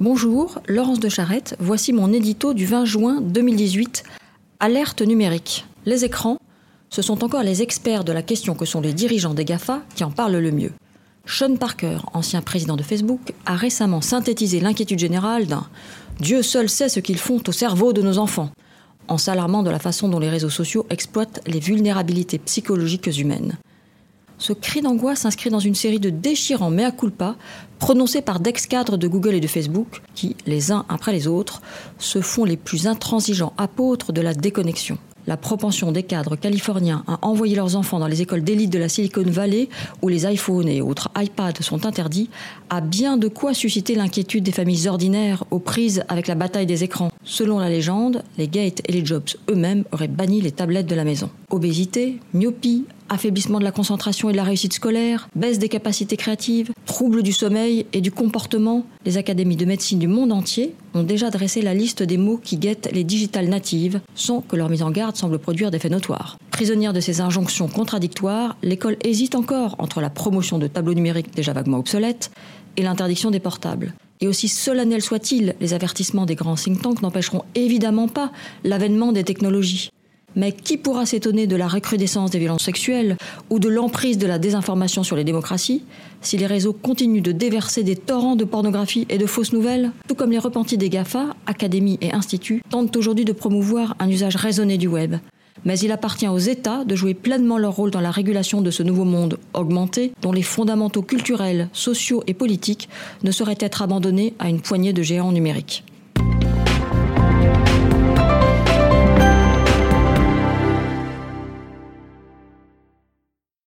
Bonjour, Laurence de Charette, voici mon édito du 20 juin 2018. Alerte numérique. Les écrans, ce sont encore les experts de la question que sont les dirigeants des GAFA qui en parlent le mieux. Sean Parker, ancien président de Facebook, a récemment synthétisé l'inquiétude générale d'un Dieu seul sait ce qu'ils font au cerveau de nos enfants, en s'alarmant de la façon dont les réseaux sociaux exploitent les vulnérabilités psychologiques humaines. Ce cri d'angoisse s'inscrit dans une série de déchirants mea culpa prononcés par d'ex-cadres de Google et de Facebook qui, les uns après les autres, se font les plus intransigeants apôtres de la déconnexion la propension des cadres californiens à envoyer leurs enfants dans les écoles d'élite de la Silicon Valley, où les iPhones et autres iPads sont interdits, a bien de quoi susciter l'inquiétude des familles ordinaires aux prises avec la bataille des écrans. Selon la légende, les Gates et les Jobs eux-mêmes auraient banni les tablettes de la maison. Obésité, myopie, affaiblissement de la concentration et de la réussite scolaire, baisse des capacités créatives, troubles du sommeil et du comportement, les académies de médecine du monde entier ont déjà dressé la liste des mots qui guettent les digitales natives sans que leur mise en garde semble produire d'effets notoires. Prisonnière de ces injonctions contradictoires, l'école hésite encore entre la promotion de tableaux numériques déjà vaguement obsolètes et l'interdiction des portables. Et aussi solennels soient-ils, les avertissements des grands think tanks n'empêcheront évidemment pas l'avènement des technologies. Mais qui pourra s'étonner de la recrudescence des violences sexuelles ou de l'emprise de la désinformation sur les démocraties si les réseaux continuent de déverser des torrents de pornographie et de fausses nouvelles Tout comme les repentis des GAFA, académies et instituts tentent aujourd'hui de promouvoir un usage raisonné du web. Mais il appartient aux États de jouer pleinement leur rôle dans la régulation de ce nouveau monde augmenté dont les fondamentaux culturels, sociaux et politiques ne sauraient être abandonnés à une poignée de géants numériques.